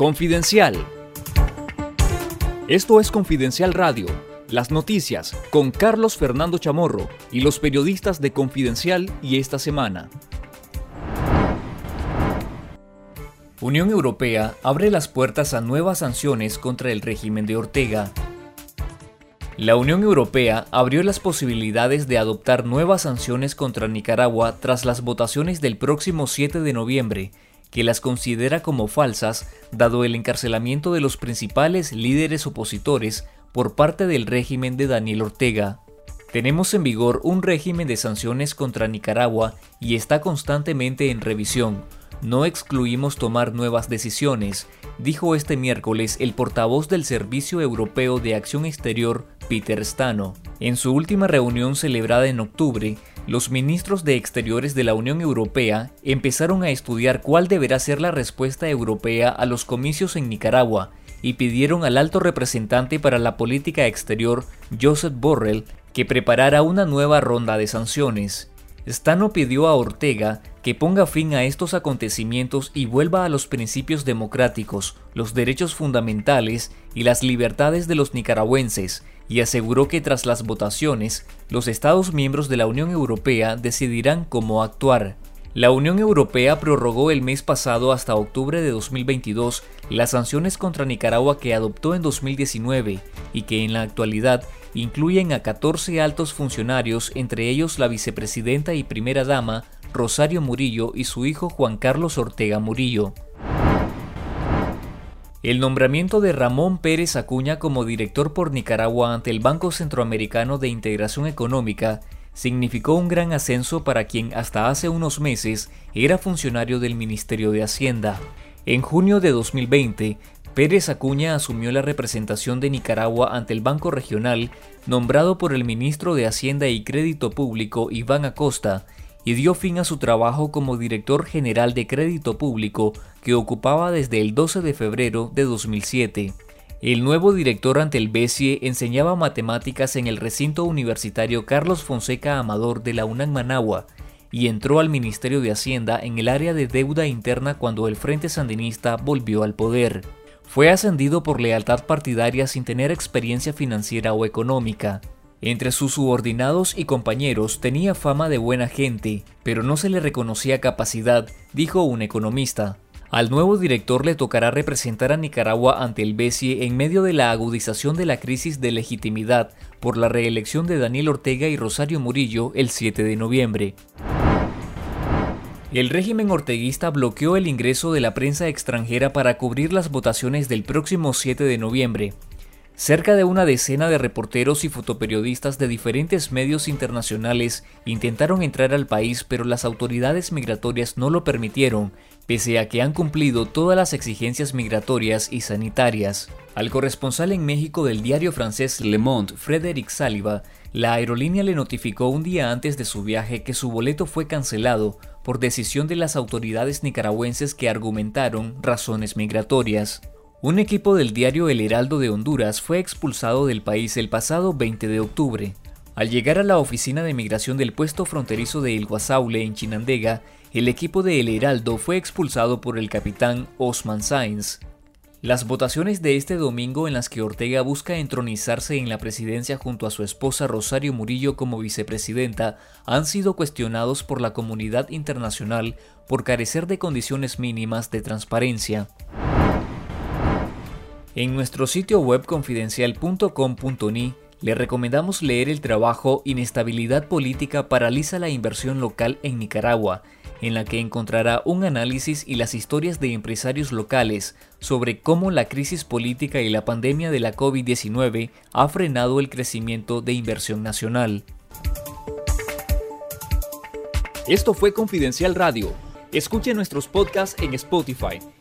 Confidencial. Esto es Confidencial Radio, las noticias con Carlos Fernando Chamorro y los periodistas de Confidencial y esta semana. Unión Europea abre las puertas a nuevas sanciones contra el régimen de Ortega. La Unión Europea abrió las posibilidades de adoptar nuevas sanciones contra Nicaragua tras las votaciones del próximo 7 de noviembre, que las considera como falsas dado el encarcelamiento de los principales líderes opositores por parte del régimen de Daniel Ortega. Tenemos en vigor un régimen de sanciones contra Nicaragua y está constantemente en revisión. No excluimos tomar nuevas decisiones, dijo este miércoles el portavoz del Servicio Europeo de Acción Exterior, Peter Stano. En su última reunión celebrada en octubre, los ministros de Exteriores de la Unión Europea empezaron a estudiar cuál deberá ser la respuesta europea a los comicios en Nicaragua y pidieron al alto representante para la política exterior, Joseph Borrell, que preparara una nueva ronda de sanciones. Stano pidió a Ortega que ponga fin a estos acontecimientos y vuelva a los principios democráticos, los derechos fundamentales y las libertades de los nicaragüenses, y aseguró que tras las votaciones, los Estados miembros de la Unión Europea decidirán cómo actuar. La Unión Europea prorrogó el mes pasado hasta octubre de 2022 las sanciones contra Nicaragua que adoptó en 2019 y que en la actualidad incluyen a 14 altos funcionarios, entre ellos la vicepresidenta y primera dama Rosario Murillo y su hijo Juan Carlos Ortega Murillo. El nombramiento de Ramón Pérez Acuña como director por Nicaragua ante el Banco Centroamericano de Integración Económica significó un gran ascenso para quien hasta hace unos meses era funcionario del Ministerio de Hacienda. En junio de 2020, Pérez Acuña asumió la representación de Nicaragua ante el Banco Regional, nombrado por el ministro de Hacienda y Crédito Público Iván Acosta, y dio fin a su trabajo como director general de Crédito Público que ocupaba desde el 12 de febrero de 2007. El nuevo director ante el BESIE enseñaba matemáticas en el recinto universitario Carlos Fonseca Amador de la UNAM Managua y entró al Ministerio de Hacienda en el área de deuda interna cuando el Frente Sandinista volvió al poder. Fue ascendido por lealtad partidaria sin tener experiencia financiera o económica. Entre sus subordinados y compañeros tenía fama de buena gente, pero no se le reconocía capacidad, dijo un economista. Al nuevo director le tocará representar a Nicaragua ante el BESIE en medio de la agudización de la crisis de legitimidad por la reelección de Daniel Ortega y Rosario Murillo el 7 de noviembre. El régimen orteguista bloqueó el ingreso de la prensa extranjera para cubrir las votaciones del próximo 7 de noviembre, Cerca de una decena de reporteros y fotoperiodistas de diferentes medios internacionales intentaron entrar al país pero las autoridades migratorias no lo permitieron, pese a que han cumplido todas las exigencias migratorias y sanitarias. Al corresponsal en México del diario francés Le Monde, Frédéric Saliba, la aerolínea le notificó un día antes de su viaje que su boleto fue cancelado por decisión de las autoridades nicaragüenses que argumentaron razones migratorias. Un equipo del diario El Heraldo de Honduras fue expulsado del país el pasado 20 de octubre. Al llegar a la oficina de migración del puesto fronterizo de El Guasaule en Chinandega, el equipo de El Heraldo fue expulsado por el capitán Osman Sainz. Las votaciones de este domingo en las que Ortega busca entronizarse en la presidencia junto a su esposa Rosario Murillo como vicepresidenta han sido cuestionados por la comunidad internacional por carecer de condiciones mínimas de transparencia. En nuestro sitio web confidencial.com.ni le recomendamos leer el trabajo Inestabilidad política paraliza la inversión local en Nicaragua, en la que encontrará un análisis y las historias de empresarios locales sobre cómo la crisis política y la pandemia de la COVID-19 ha frenado el crecimiento de inversión nacional. Esto fue Confidencial Radio. Escuche nuestros podcasts en Spotify